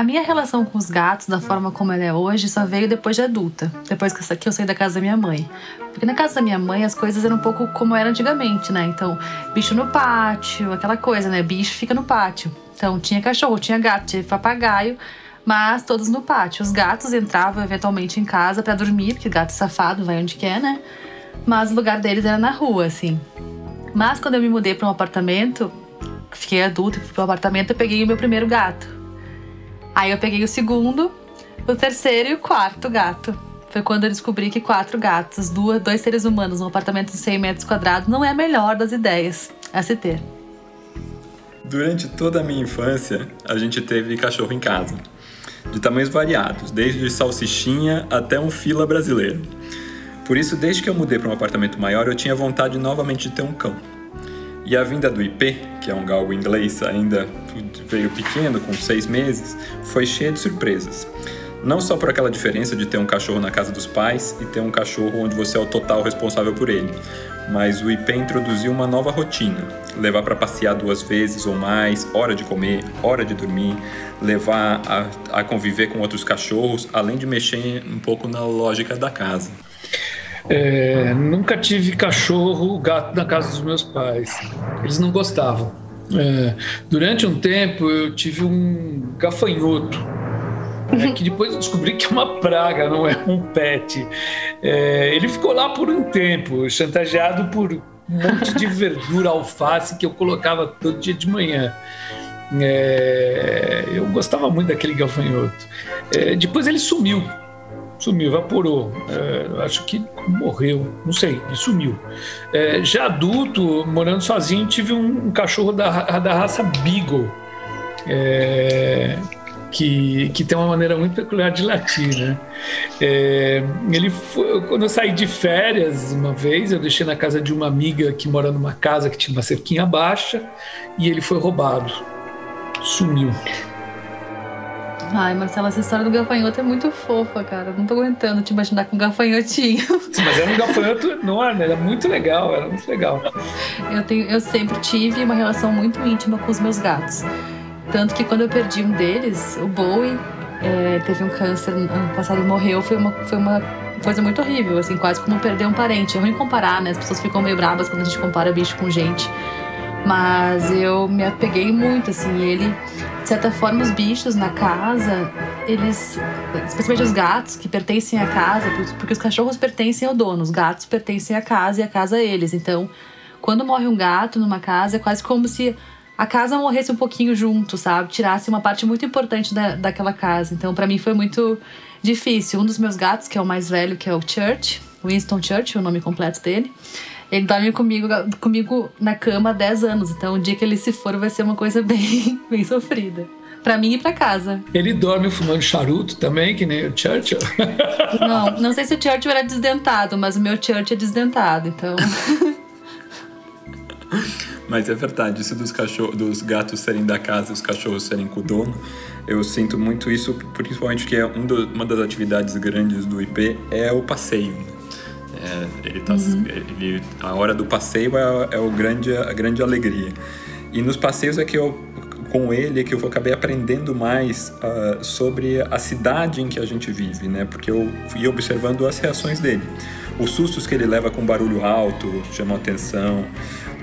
A minha relação com os gatos, da forma como ela é hoje, só veio depois de adulta. Depois que eu saí da casa da minha mãe. Porque na casa da minha mãe as coisas eram um pouco como era antigamente, né? Então, bicho no pátio, aquela coisa, né? Bicho fica no pátio. Então, tinha cachorro, tinha gato, tinha papagaio, mas todos no pátio. Os gatos entravam eventualmente em casa para dormir, porque gato safado vai onde quer, né? Mas o lugar deles era na rua, assim. Mas quando eu me mudei para um apartamento, fiquei adulta fui pro apartamento, eu peguei o meu primeiro gato. Aí eu peguei o segundo, o terceiro e o quarto gato. Foi quando eu descobri que quatro gatos, duas, dois seres humanos num apartamento de 100 metros quadrados não é a melhor das ideias a se ter. Durante toda a minha infância, a gente teve cachorro em casa, de tamanhos variados, desde salsichinha até um fila brasileiro. Por isso, desde que eu mudei para um apartamento maior, eu tinha vontade novamente de ter um cão. E a vinda do IP, que é um galgo inglês ainda veio pequeno, com seis meses, foi cheia de surpresas. Não só por aquela diferença de ter um cachorro na casa dos pais e ter um cachorro onde você é o total responsável por ele, mas o IP introduziu uma nova rotina: levar para passear duas vezes ou mais, hora de comer, hora de dormir, levar a, a conviver com outros cachorros, além de mexer um pouco na lógica da casa. É, nunca tive cachorro, gato na casa dos meus pais. Eles não gostavam. É, durante um tempo eu tive um gafanhoto. É, que depois eu descobri que é uma praga, não é um pet. É, ele ficou lá por um tempo, chantageado por um monte de verdura, alface que eu colocava todo dia de manhã. É, eu gostava muito daquele gafanhoto. É, depois ele sumiu sumiu, evaporou. É, acho que morreu, não sei, sumiu. É, já adulto, morando sozinho, tive um, um cachorro da, da raça Beagle, é, que, que tem uma maneira muito peculiar de latir, né? É, ele foi, quando eu saí de férias uma vez, eu deixei na casa de uma amiga que mora numa casa que tinha uma cerquinha baixa e ele foi roubado, sumiu. Ai, Marcela, essa história do gafanhoto é muito fofa, cara. Não tô aguentando te imaginar com um gafanhotinho. Mas era um gafanhoto enorme, era muito legal, era muito legal. Eu, tenho, eu sempre tive uma relação muito íntima com os meus gatos. Tanto que quando eu perdi um deles, o Bowie, é, teve um câncer ano passado e morreu, foi uma, foi uma coisa muito horrível, assim, quase como perder um parente. É ruim comparar, né? As pessoas ficam meio bravas quando a gente compara bicho com gente. Mas eu me apeguei muito, assim, ele certa forma, os bichos na casa, eles, especialmente os gatos que pertencem à casa, porque os cachorros pertencem ao dono, os gatos pertencem à casa e a casa a eles. Então, quando morre um gato numa casa, é quase como se a casa morresse um pouquinho junto, sabe? Tirasse uma parte muito importante da, daquela casa. Então, para mim foi muito difícil. Um dos meus gatos, que é o mais velho, que é o Church, Winston Church, o nome completo dele, ele dorme comigo, comigo na cama há 10 anos, então o dia que ele se for vai ser uma coisa bem, bem sofrida. Pra mim e pra casa. Ele dorme fumando charuto também, que nem o Churchill? Não, não sei se o Churchill era desdentado, mas o meu Churchill é desdentado, então. Mas é verdade, isso dos, cachorros, dos gatos serem da casa, os cachorros serem com o dono, eu sinto muito isso, principalmente porque é um do, uma das atividades grandes do IP é o passeio. É, ele tá, uhum. ele, a hora do passeio é, é o grande, a grande alegria. E nos passeios é que eu, com ele, é que eu acabei aprendendo mais uh, sobre a cidade em que a gente vive, né? Porque eu fui observando as reações dele. Os sustos que ele leva com barulho alto chamam atenção.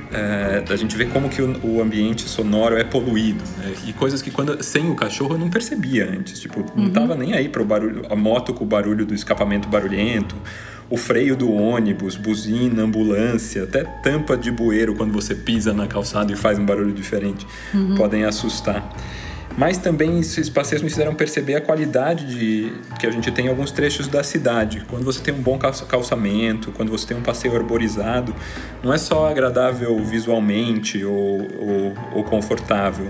É, a gente vê como que o, o ambiente sonoro é poluído né? e coisas que quando sem o cachorro eu não percebia antes tipo não uhum. tava nem aí para o barulho a moto com o barulho do escapamento barulhento o freio do ônibus, buzina, ambulância, até tampa de bueiro quando você pisa na calçada e faz um barulho diferente, uhum. podem assustar. Mas também esses passeios me fizeram perceber a qualidade de, que a gente tem em alguns trechos da cidade. Quando você tem um bom calçamento, quando você tem um passeio arborizado, não é só agradável visualmente ou, ou, ou confortável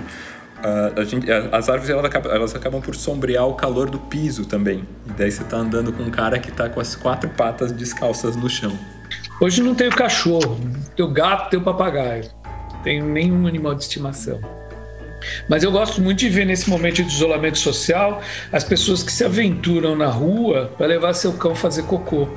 a, gente, as árvores elas acabam, elas acabam por sombrear o calor do piso também. E daí você tá andando com um cara que tá com as quatro patas descalças no chão. Hoje não tenho cachorro, tenho gato, tenho papagaio. Tenho nenhum animal de estimação. Mas eu gosto muito de ver nesse momento de isolamento social as pessoas que se aventuram na rua para levar seu cão fazer cocô.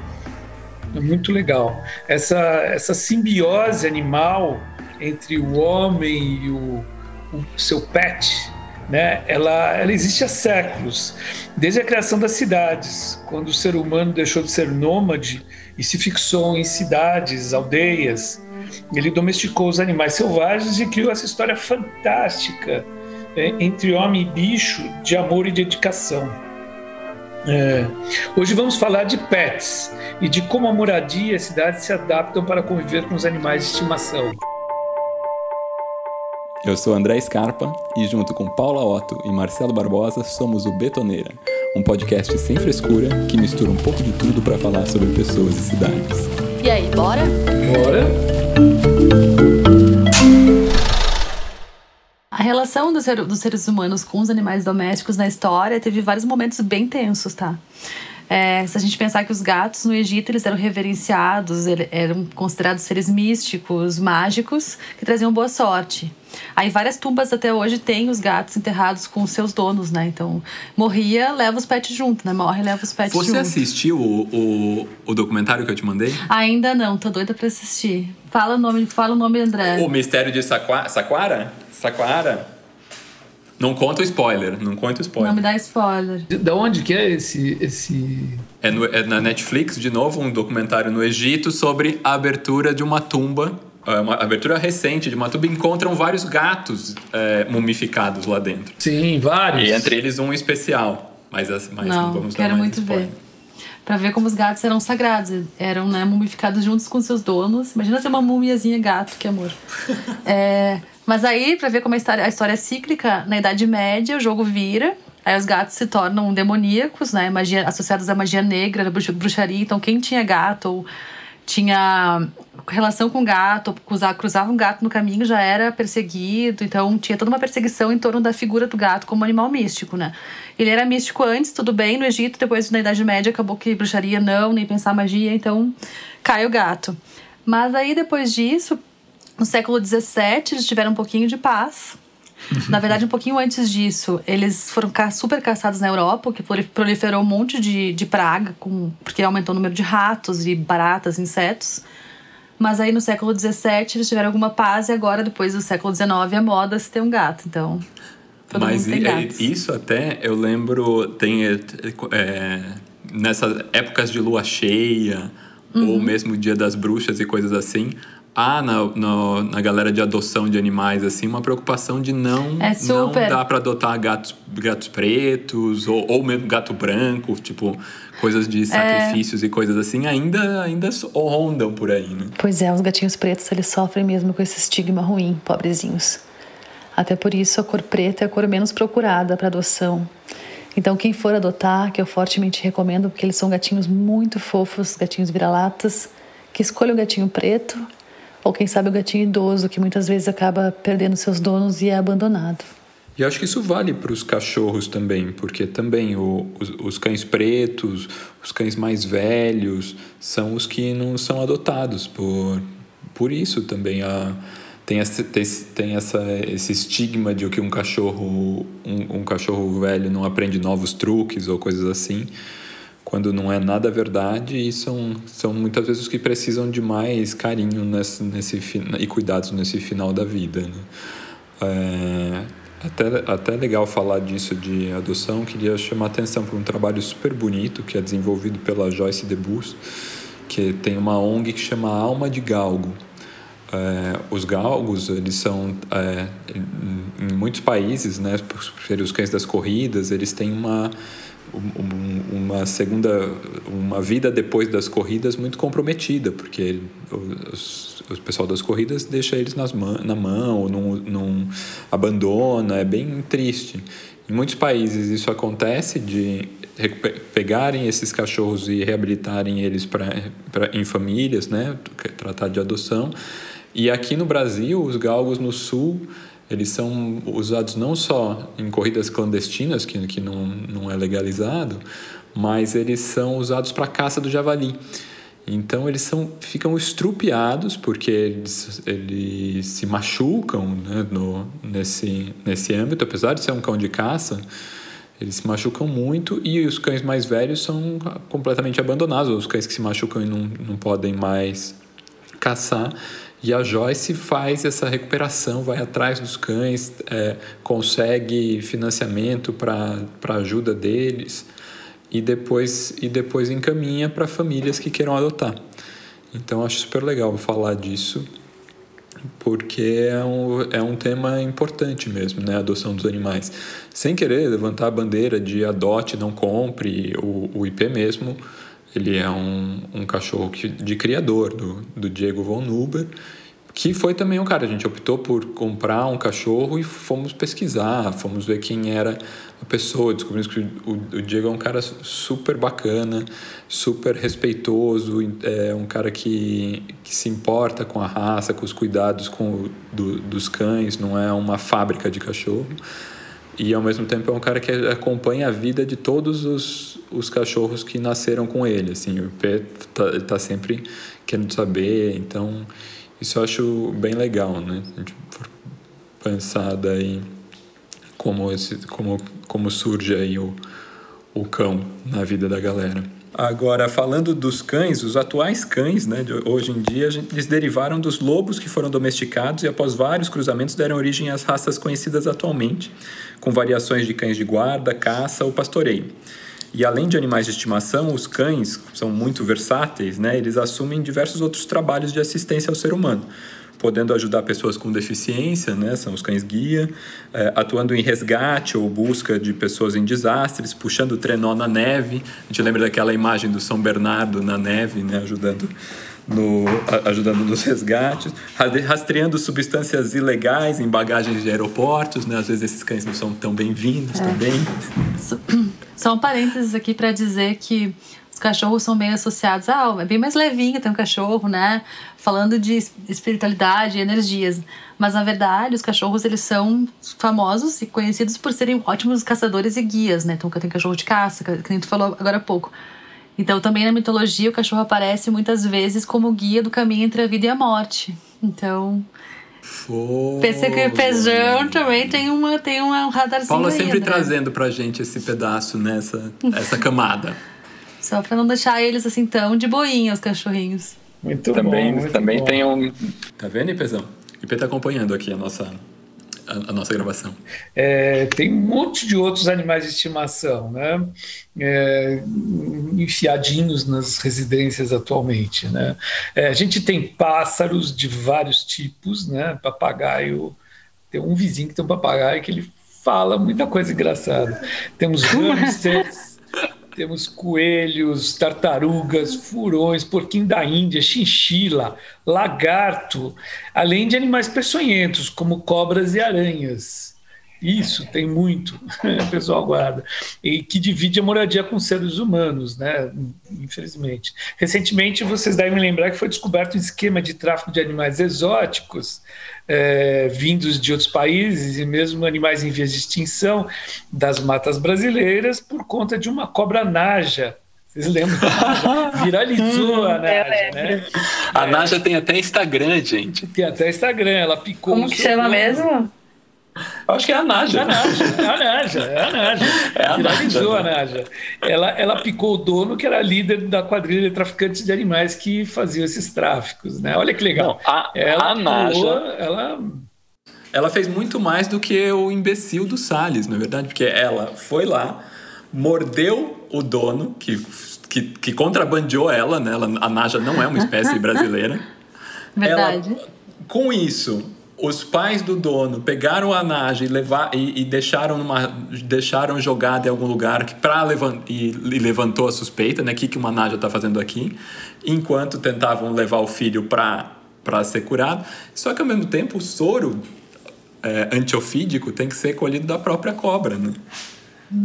É muito legal. Essa, essa simbiose animal entre o homem e o, o seu pet né, ela, ela existe há séculos, desde a criação das cidades, quando o ser humano deixou de ser nômade e se fixou em cidades, aldeias. Ele domesticou os animais selvagens e criou essa história fantástica é, entre homem e bicho de amor e dedicação. É, hoje vamos falar de pets e de como a moradia e a cidade se adaptam para conviver com os animais de estimação. Eu sou André Scarpa e, junto com Paula Otto e Marcelo Barbosa, somos o Betoneira, um podcast sem frescura que mistura um pouco de tudo para falar sobre pessoas e cidades. E aí, bora? Bora! A relação dos, dos seres humanos com os animais domésticos na história teve vários momentos bem tensos, tá? É, se a gente pensar que os gatos no Egito eles eram reverenciados, eram considerados seres místicos, mágicos, que traziam boa sorte. Aí várias tumbas até hoje têm os gatos enterrados com os seus donos, né? Então, morria, leva os pets junto, né? Morre, leva os pets Você junto. Você assistiu o, o, o, documentário que eu te mandei? Ainda não, tô doida pra assistir. Fala o nome, fala o nome, André. O Mistério de Saquara? Saquara? Não conta o spoiler, não conta o spoiler. Não me dá spoiler. De, de onde que é esse... esse... É, no, é na Netflix, de novo, um documentário no Egito sobre a abertura de uma tumba é uma abertura recente de uma tumba encontram vários gatos é, mumificados lá dentro. Sim, vários. E entre eles um especial. Mas, mas não, não vamos quero muito spoiler. ver. Pra ver como os gatos eram sagrados. Eram né, mumificados juntos com seus donos. Imagina ser uma mumiazinha gato, que amor. é, mas aí, pra ver como a história, a história é cíclica, na Idade Média o jogo vira. Aí os gatos se tornam demoníacos, né? Magia, associados à magia negra, bruxaria. Então quem tinha gato ou tinha relação com gato, cruzava, cruzava um gato no caminho já era perseguido, então tinha toda uma perseguição em torno da figura do gato como animal místico, né? Ele era místico antes, tudo bem, no Egito, depois na Idade Média acabou que bruxaria não, nem pensar magia, então cai o gato. Mas aí depois disso, no século XVII, eles tiveram um pouquinho de paz, na verdade, um pouquinho antes disso, eles foram super caçados na Europa, que proliferou um monte de, de praga, com, porque aumentou o número de ratos e baratas, insetos. Mas aí no século XVII eles tiveram alguma paz e agora, depois do século XIX, a moda se ter um gato. Então, todo Mas mundo tem é, isso até, eu lembro, tem é, nessas épocas de lua cheia, uhum. ou mesmo dia das bruxas e coisas assim, há na, na, na, galera de adoção de animais assim uma preocupação de não é não dá para adotar gatos gatos pretos ou, ou mesmo gato branco tipo coisas de é. sacrifícios é. e coisas assim ainda ainda rondam por aí né pois é os gatinhos pretos eles sofrem mesmo com esse estigma ruim pobrezinhos até por isso a cor preta é a cor menos procurada para adoção então, quem for adotar, que eu fortemente recomendo, porque eles são gatinhos muito fofos, gatinhos vira-latas, que escolha o gatinho preto ou quem sabe o gatinho idoso, que muitas vezes acaba perdendo seus donos e é abandonado. E acho que isso vale para os cachorros também, porque também o, os, os, cães pretos, os cães mais velhos, são os que não são adotados por, por isso também. A, tem, esse, tem, tem essa, esse estigma de que um cachorro, um, um cachorro velho não aprende novos truques ou coisas assim quando não é nada verdade e são, são muitas vezes os que precisam de mais carinho nesse, nesse e cuidados nesse final da vida. Né? É, até, até legal falar disso de adoção, queria chamar atenção para um trabalho super bonito que é desenvolvido pela Joyce DeBus, que tem uma ONG que chama Alma de Galgo. É, os galgos, eles são, é, em, muitos países, né, os cães das corridas, eles têm uma uma segunda uma vida depois das corridas muito comprometida porque os, o pessoal das corridas deixa eles nas man, na mão não, não abandona é bem triste. Em muitos países isso acontece de pegarem esses cachorros e reabilitarem eles para em famílias né tratar de adoção. E aqui no Brasil os galgos no sul eles são usados não só em corridas clandestinas, que, que não, não é legalizado, mas eles são usados para caça do javali. Então eles são, ficam estrupiados porque eles, eles se machucam né, no, nesse, nesse âmbito, apesar de ser um cão de caça, eles se machucam muito e os cães mais velhos são completamente abandonados, os cães que se machucam e não, não podem mais caçar, E a Joyce faz essa recuperação, vai atrás dos cães, é, consegue financiamento para a ajuda deles e depois, e depois encaminha para famílias que queiram adotar. Então acho super legal falar disso, porque é um, é um tema importante mesmo, né? A adoção dos animais. Sem querer levantar a bandeira de adote, não compre, o, o IP mesmo ele é um, um cachorro que, de criador do, do Diego Von Nuber, que foi também um cara. A gente optou por comprar um cachorro e fomos pesquisar, fomos ver quem era a pessoa. Descobrimos que o, o Diego é um cara super bacana, super respeitoso, é um cara que, que se importa com a raça, com os cuidados com do, dos cães, não é uma fábrica de cachorro. E ao mesmo tempo é um cara que acompanha a vida de todos os, os cachorros que nasceram com ele. Assim, o Pé tá, tá sempre querendo saber, então isso eu acho bem legal, né? A gente pensar daí como, esse, como, como surge aí o, o cão na vida da galera. Agora, falando dos cães, os atuais cães, né, de hoje em dia, eles derivaram dos lobos que foram domesticados e, após vários cruzamentos, deram origem às raças conhecidas atualmente, com variações de cães de guarda, caça ou pastoreio. E além de animais de estimação, os cães são muito versáteis, né? Eles assumem diversos outros trabalhos de assistência ao ser humano, podendo ajudar pessoas com deficiência, né? São os cães guia, é, atuando em resgate ou busca de pessoas em desastres, puxando trenó na neve. A gente lembra daquela imagem do São Bernardo na neve, né? Ajudando no, ajudando nos resgates, rastreando substâncias ilegais em bagagens de aeroportos, né? Às vezes esses cães não são tão bem-vindos é. também. Só um parênteses aqui para dizer que os cachorros são bem associados alma. É bem mais levinho ter um cachorro, né? Falando de espiritualidade e energias. Mas, na verdade, os cachorros, eles são famosos e conhecidos por serem ótimos caçadores e guias, né? Então, tem cachorro de caça, que nem tu falou agora há pouco. Então, também na mitologia, o cachorro aparece muitas vezes como guia do caminho entre a vida e a morte. Então, Fogo. Pensei que o Feijão também tem, uma, tem um radarzinho Paula sempre né? trazendo pra gente esse pedaço nessa essa camada. Só pra não deixar eles assim tão de boinha, os cachorrinhos. Muito também, bom. Muito também bom. tem um. Tá vendo, Ipezão? IP tá acompanhando aqui a nossa, a, a nossa gravação. É, tem um monte de outros animais de estimação, né? É, enfiadinhos nas residências atualmente, né? É, a gente tem pássaros de vários tipos, né? Papagaio, tem um vizinho que tem um papagaio que ele fala muita coisa engraçada. Temos hamsters temos coelhos, tartarugas, furões, porquinho da Índia, chinchila, lagarto, além de animais peçonhentos, como cobras e aranhas. Isso, tem muito, o pessoal guarda. E que divide a moradia com seres humanos, né? Infelizmente. Recentemente, vocês devem lembrar que foi descoberto um esquema de tráfico de animais exóticos é, vindos de outros países e mesmo animais em vias de extinção das matas brasileiras por conta de uma cobra naja. Vocês lembram? Viralizou a Naja, né? A Naja tem até Instagram, gente. Tem até Instagram, ela picou. Como que chama mesmo? Acho que é a Naja. É a Naja, é a Naja, é a Naja. É a Viralizou Naja. a Naja. Ela, ela picou o dono, que era líder da quadrilha de traficantes de animais que faziam esses tráficos, né? Olha que legal. Não, a, ela a Naja. pulou, ela Ela fez muito mais do que o imbecil do Salles, na verdade, porque ela foi lá, mordeu o dono, que, que, que contrabandeou ela, né? Ela, a Naja não é uma espécie brasileira. Verdade. Ela, com isso, os pais do dono pegaram a Naja e, levar, e, e deixaram, numa, deixaram jogada em algum lugar que pra levan, e, e levantou a suspeita, né? O que, que uma Naja está fazendo aqui? Enquanto tentavam levar o filho para ser curado. Só que ao mesmo tempo o soro é, antiofídico tem que ser colhido da própria cobra, né?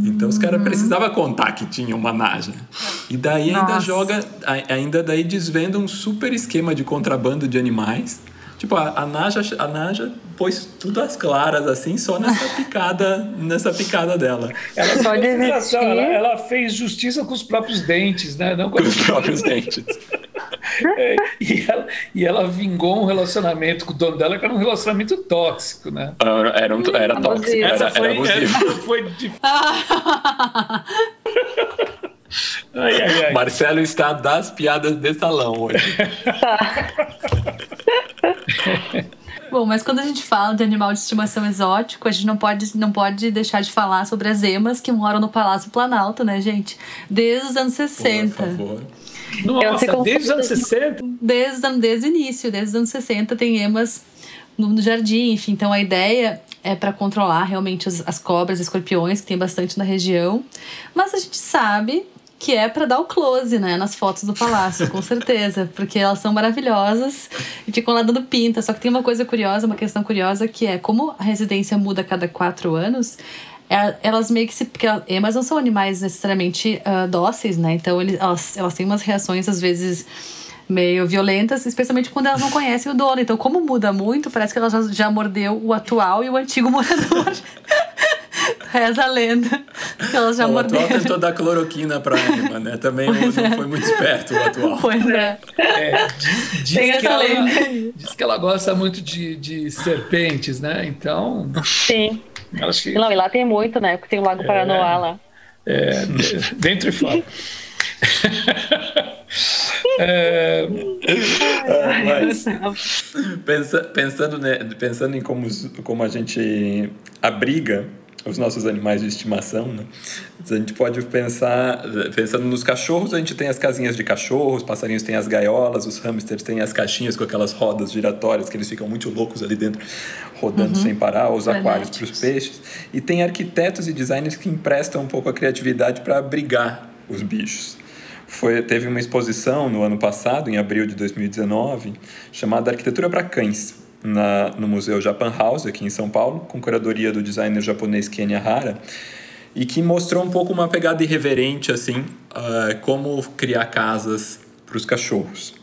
Então os caras precisavam contar que tinha uma naja. E daí ainda Nossa. joga, a- ainda daí desvenda um super esquema de contrabando de animais. Tipo, a, a Naja, a Naja pôs tudo às claras, assim, só nessa picada, nessa picada dela. Ela, Só de ela, ela, fez justiça com os próprios dentes, né? Não com Com os próprios dentes. É, e, ela, e ela vingou um relacionamento com o dono dela, que era um relacionamento tóxico, né? Era, um, era tóxico, era, foi, era abusivo. essa foi de... Ai, ai, ai. Marcelo está das piadas de salão hoje. Bom, mas quando a gente fala de animal de estimação exótico, a gente não pode, não pode deixar de falar sobre as emas que moram no Palácio Planalto, né, gente? Desde os anos 60. Por favor. Nossa, desde os anos 60? Desde, desde o início, desde os anos 60 tem emas no, no jardim, enfim. Então a ideia é para controlar realmente as, as cobras, escorpiões, que tem bastante na região. Mas a gente sabe que é para dar o close, né, nas fotos do palácio, com certeza, porque elas são maravilhosas e ficam lá dando pinta. Só que tem uma coisa curiosa, uma questão curiosa que é como a residência muda a cada quatro anos. É, elas meio que se. Porque emas não são animais necessariamente uh, dóceis, né? Então eles, elas, elas têm umas reações, às vezes, meio violentas, especialmente quando elas não conhecem o dono. Então, como muda muito, parece que ela já, já mordeu o atual e o antigo morador. Reza a lenda que elas já o morderam. O atual tentou dar cloroquina pra Emma, né? Também não, não foi muito esperto o atual. Pois é. é diz, diz que ela, diz que ela gosta muito de, de serpentes, né? Então... Sim. Acho que... Não, e lá tem muito, né? Porque tem o Lago é, Paranoá lá. É, dentro e fora. é... Mas, pensa, pensando, né, pensando em como, como a gente abriga os nossos animais de estimação, né? A gente pode pensar, pensando nos cachorros, a gente tem as casinhas de cachorro, os passarinhos têm as gaiolas, os hamsters têm as caixinhas com aquelas rodas giratórias que eles ficam muito loucos ali dentro, rodando uhum. sem parar, os aquários para os peixes. E tem arquitetos e designers que emprestam um pouco a criatividade para abrigar os bichos. Foi, teve uma exposição no ano passado, em abril de 2019, chamada Arquitetura para Cães, na, no Museu Japan House, aqui em São Paulo, com curadoria do designer japonês Kenya Hara, e que mostrou um pouco uma pegada irreverente, assim, uh, como criar casas para os cachorros.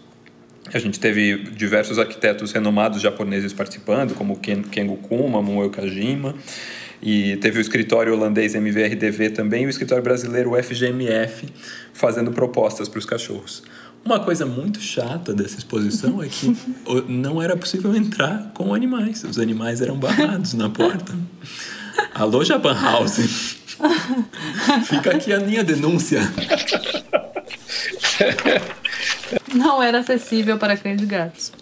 A gente teve diversos arquitetos renomados japoneses participando, como Ken, Kengo Kuma, Mueo Kajima, e teve o escritório holandês MVRDV também e o escritório brasileiro FGMF fazendo propostas para os cachorros. Uma coisa muito chata dessa exposição é que não era possível entrar com animais. Os animais eram barrados na porta. Alô, Japan House. Fica aqui a minha denúncia. Não era acessível para cães e gatos.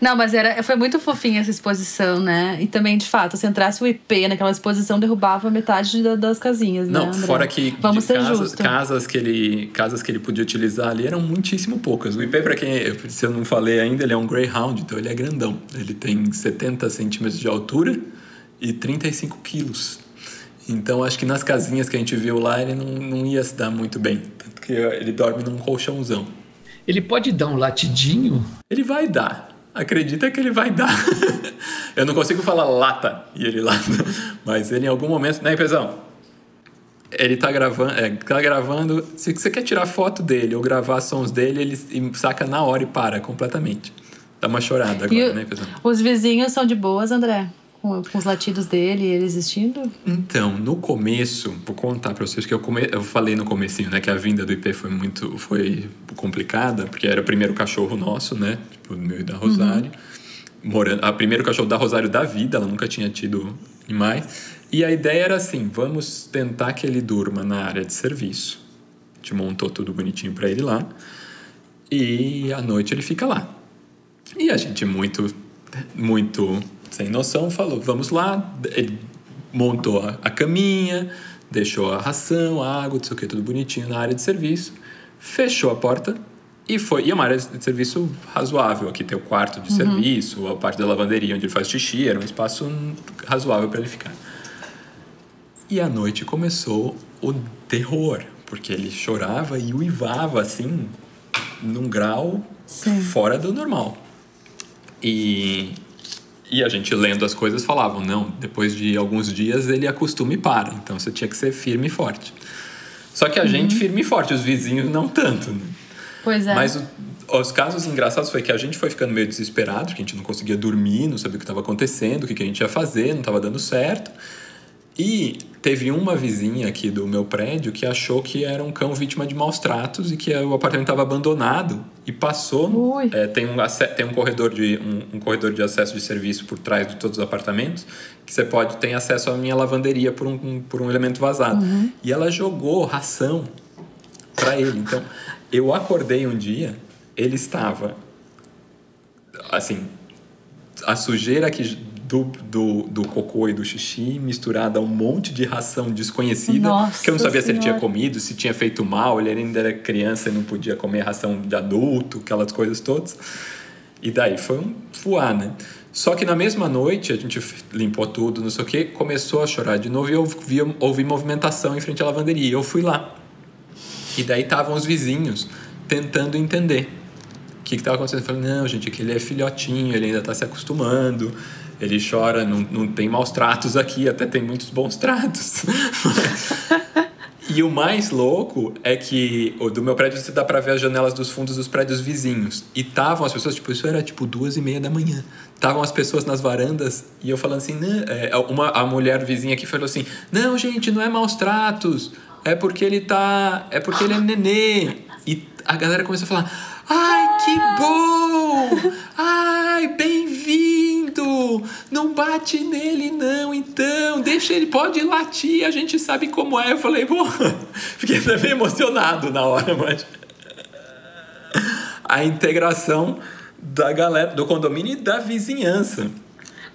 Não, mas era, foi muito fofinha essa exposição, né? E também, de fato, se entrasse o IP naquela exposição, derrubava metade da, das casinhas, Não, né, fora que Vamos ser casas, casas, que ele, casas que ele podia utilizar ali eram muitíssimo poucas. O IP, para quem, se eu não falei ainda, ele é um Greyhound, então ele é grandão. Ele tem 70 centímetros de altura e 35 quilos. Então, acho que nas casinhas que a gente viu lá, ele não, não ia se dar muito bem. Tanto que ele dorme num colchãozão. Ele pode dar um latidinho? Ele vai dar acredita que ele vai dar. eu não consigo falar lata e ele lata, mas ele em algum momento, né, Pezão? Ele tá gravando, é, tá gravando. Se você quer tirar foto dele ou gravar sons dele, ele saca na hora e para completamente. Dá uma chorada agora, e né, Pezão? Os vizinhos são de boas, André? Com, com, os latidos dele ele existindo? Então, no começo, vou contar para vocês que eu, come, eu falei no comecinho, né, que a vinda do IP foi muito foi complicada, porque era o primeiro cachorro nosso, né, tipo, meu e da Rosário. Uhum. Morando, a primeiro cachorro da Rosário da vida, ela nunca tinha tido animais. E a ideia era assim, vamos tentar que ele durma na área de serviço. A gente montou tudo bonitinho para ele lá. E à noite ele fica lá. E a gente muito muito sem noção, falou: vamos lá. Ele montou a caminha, deixou a ração, a água, não sei o que, tudo bonitinho na área de serviço, fechou a porta e foi. E é uma área de serviço razoável. Aqui tem o quarto de uhum. serviço, a parte da lavanderia onde ele faz xixi, era um espaço razoável para ele ficar. E à noite começou o terror, porque ele chorava e uivava assim, num grau Sim. fora do normal. E e a gente lendo as coisas falavam, não, depois de alguns dias ele acostuma e para. Então você tinha que ser firme e forte. Só que a uhum. gente firme e forte, os vizinhos não tanto. Né? Pois é. Mas o, os casos engraçados foi que a gente foi ficando meio desesperado, que a gente não conseguia dormir, não sabia o que estava acontecendo, o que, que a gente ia fazer, não estava dando certo. E teve uma vizinha aqui do meu prédio que achou que era um cão vítima de maus tratos e que o apartamento estava abandonado e passou. É, tem, um, tem um corredor de um, um, corredor de acesso de serviço por trás de todos os apartamentos que você pode ter acesso à minha lavanderia por um, por um elemento vazado. Uhum. E ela jogou ração para ele. Então eu acordei um dia, ele estava assim a sujeira que do, do, do cocô e do xixi misturada a um monte de ração desconhecida Nossa que eu não sabia se ele tinha Senhora. comido, se tinha feito mal, ele ainda era criança e não podia comer ração de adulto, aquelas coisas todas. E daí foi um fuá, né? Só que na mesma noite, a gente limpou tudo, não sei o quê, começou a chorar de novo e eu vi, ouvi movimentação em frente à lavanderia. Eu fui lá. E daí estavam os vizinhos tentando entender o que estava acontecendo. Eu falei, não, gente, aquele é filhotinho, ele ainda está se acostumando, ele chora, não, não tem maus tratos aqui, até tem muitos bons tratos. e o mais louco é que do meu prédio você dá para ver as janelas dos fundos dos prédios vizinhos. E estavam as pessoas, tipo, isso era tipo duas e meia da manhã. Estavam as pessoas nas varandas e eu falando assim, né? é, uma, a mulher vizinha aqui falou assim, não, gente, não é maus tratos, é porque ele tá. É porque ele é nenê. E a galera começou a falar: Ai, que bom! Ai, bem-vindo! Não bate nele, não, então. Deixa ele, pode latir, a gente sabe como é. Eu falei, pô, fiquei também emocionado na hora, mas. A integração da galera, do condomínio e da vizinhança.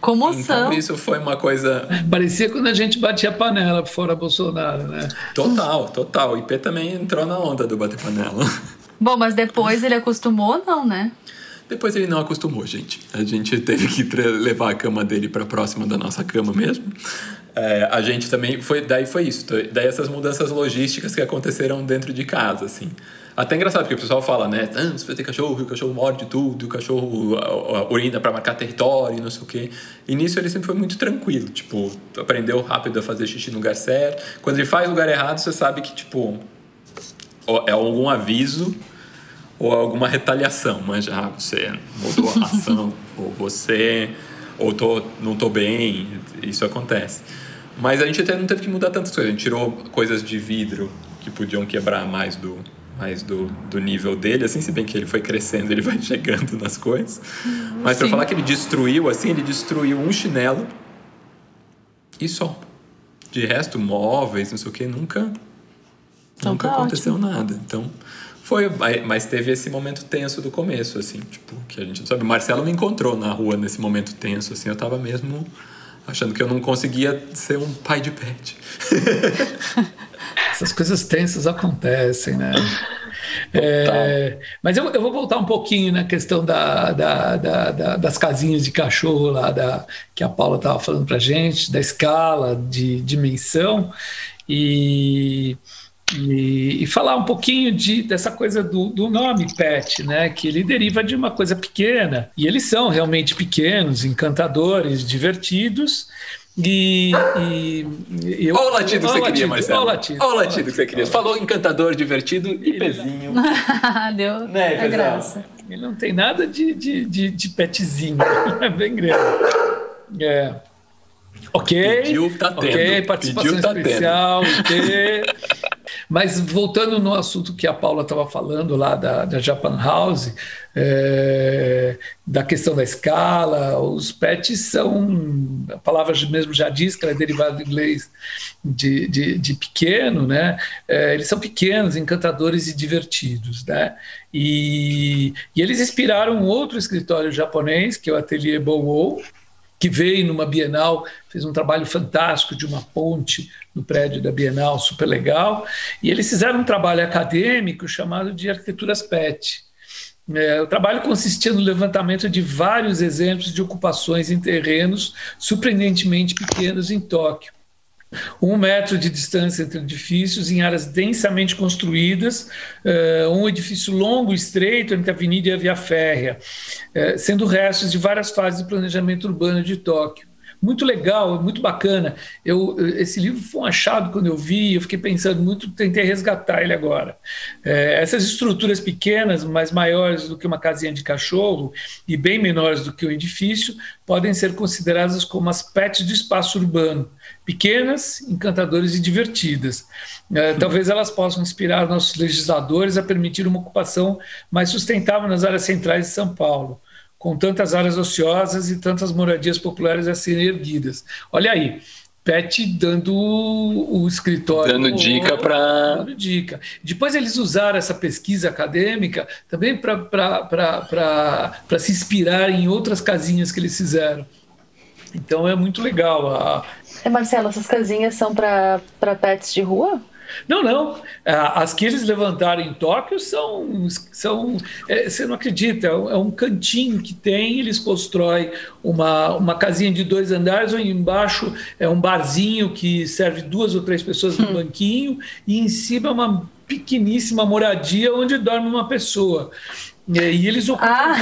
Comoção. Então, isso foi uma coisa Parecia quando a gente batia panela fora Bolsonaro, né? Total, total. O IP também entrou na onda do bater panela. Bom, mas depois ele acostumou, não, né? Depois ele não acostumou, gente. A gente teve que levar a cama dele para próxima da nossa cama mesmo. É, a gente também foi, daí foi isso. Daí essas mudanças logísticas que aconteceram dentro de casa, assim. Até engraçado porque o pessoal fala, né? Ah, você vai ter cachorro, o cachorro morde tudo, o cachorro urina para marcar território, não sei o quê. E nisso ele sempre foi muito tranquilo, tipo, aprendeu rápido a fazer xixi no lugar certo. Quando ele faz lugar errado, você sabe que tipo é algum aviso ou alguma retaliação, mas já você mudou a ração, ou você, ou tô, não tô bem, isso acontece. Mas a gente até não teve que mudar tantas coisas, a gente tirou coisas de vidro que podiam quebrar mais do mais do, do nível dele, assim, se bem que ele foi crescendo, ele vai chegando nas coisas. Mas para falar que ele destruiu, assim, ele destruiu um chinelo e só. De resto, móveis, não sei o que, nunca Então nunca tá aconteceu nada. Então, foi, mas teve esse momento tenso do começo, assim, tipo, que a gente não sabe. O Marcelo me encontrou na rua nesse momento tenso, assim, eu tava mesmo achando que eu não conseguia ser um pai de pet. Essas coisas tensas acontecem, né? É, mas eu, eu vou voltar um pouquinho na questão da, da- da- da- das casinhas de cachorro lá da, que a Paula estava falando para gente, da escala de dimensão e, e, e falar um pouquinho de, dessa coisa do, do nome pet, né? Que ele deriva de uma coisa pequena e eles são realmente pequenos, encantadores, divertidos. E, e, e eu, Olha o latido que você queria, Marcelo. olha o latido. Olha o latido que você queria. Falou encantador, divertido e pezinho. Deu Né, é Fezão? graça. Ele não tem nada de, de, de, de petzinho, é bem grande. É. Ok. Pediu, tá Ok, tendo. participação Pediu, tá especial. ok. Mas voltando no assunto que a Paula estava falando lá da, da Japan House, é, da questão da escala, os pets são, a palavra mesmo já diz que ela é derivada do inglês de, de, de pequeno, né? É, eles são pequenos, encantadores e divertidos, né? E, e eles inspiraram outro escritório japonês, que é o Atelier Bowo, que veio numa Bienal, fez um trabalho fantástico de uma ponte no prédio da Bienal, super legal. E eles fizeram um trabalho acadêmico chamado de Arquiteturas PET. É, o trabalho consistia no levantamento de vários exemplos de ocupações em terrenos surpreendentemente pequenos em Tóquio. Um metro de distância entre edifícios em áreas densamente construídas, eh, um edifício longo e estreito entre a avenida e a via férrea, eh, sendo restos de várias fases do planejamento urbano de Tóquio. Muito legal, muito bacana. Eu, esse livro foi um achado quando eu vi, eu fiquei pensando muito, tentei resgatar ele agora. É, essas estruturas pequenas, mas maiores do que uma casinha de cachorro e bem menores do que um edifício, podem ser consideradas como as pets do espaço urbano. Pequenas, encantadoras e divertidas. É, talvez elas possam inspirar nossos legisladores a permitir uma ocupação mais sustentável nas áreas centrais de São Paulo com tantas áreas ociosas e tantas moradias populares a serem erguidas. Olha aí, Pet dando o, escritório. Dando dica para. Dando dica. Depois eles usaram essa pesquisa acadêmica também para se inspirar em outras casinhas que eles fizeram. Então é muito legal. A... É, Marcelo, essas casinhas são para pets de rua? Não, não. As que eles levantaram em Tóquio são. são é, você não acredita, é um é cantinho que tem, eles constroem uma, uma casinha de dois andares, onde embaixo é um barzinho que serve duas ou três pessoas no hum. banquinho, e em cima é uma pequeníssima moradia onde dorme uma pessoa. E eles ocupam. Ah.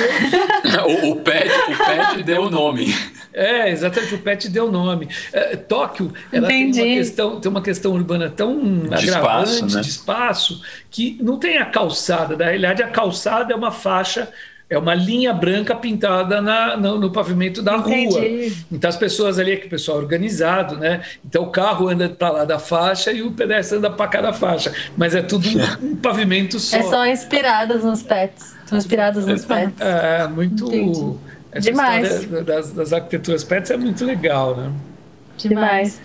o, o, pet, o pet deu o nome. É, exatamente, o pet deu nome. É, Tóquio, ela tem uma, questão, tem uma questão urbana tão de agravante espaço, né? de espaço que não tem a calçada. Na realidade, a calçada é uma faixa é uma linha branca pintada na, no, no, pavimento da Entendi. rua. Então as pessoas ali, é que o pessoal organizado, né? Então o carro anda para lá da faixa e o pedestre anda para cá da faixa. Mas é tudo um, um pavimento só. É só inspiradas nos pets. São inspiradas nos pets. É, muito. Entendi. Essa Demais. Das, das, arquiteturas pets é muito legal, né? Demais.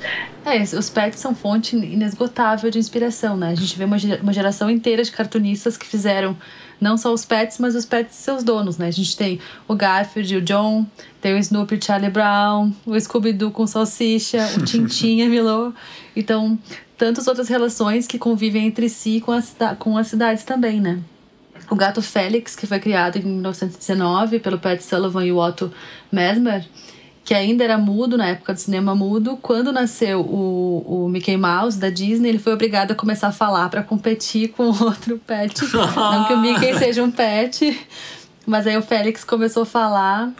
É, os pets são fonte inesgotável de inspiração, né? A gente vê uma, uma geração inteira de cartunistas que fizeram não só os pets, mas os pets seus donos, né? A gente tem o Garfield, o John, tem o Snoopy, Charlie Brown, o Scooby-Doo com salsicha, o Tintin, a Milô. Então, tantas outras relações que convivem entre si com, a, com as cidades também, né? O gato Félix, que foi criado em 1919 pelo Pat Sullivan e o Otto Mesmer, que ainda era mudo na época do cinema mudo. Quando nasceu o, o Mickey Mouse da Disney, ele foi obrigado a começar a falar para competir com outro pet. Não que o Mickey seja um pet, mas aí o Félix começou a falar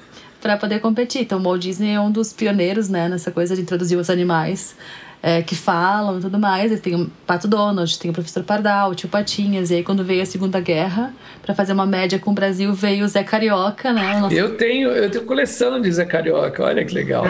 para poder competir. Então, o Walt Disney é um dos pioneiros né, nessa coisa de introduzir os animais é, que falam e tudo mais. Tem o Pato Donald, tem o Professor Pardal, o Tio Patinhas. E aí, quando veio a Segunda Guerra, para fazer uma média com o Brasil, veio o Zé Carioca, né? Eu tenho, eu tenho coleção de Zé Carioca, olha que legal.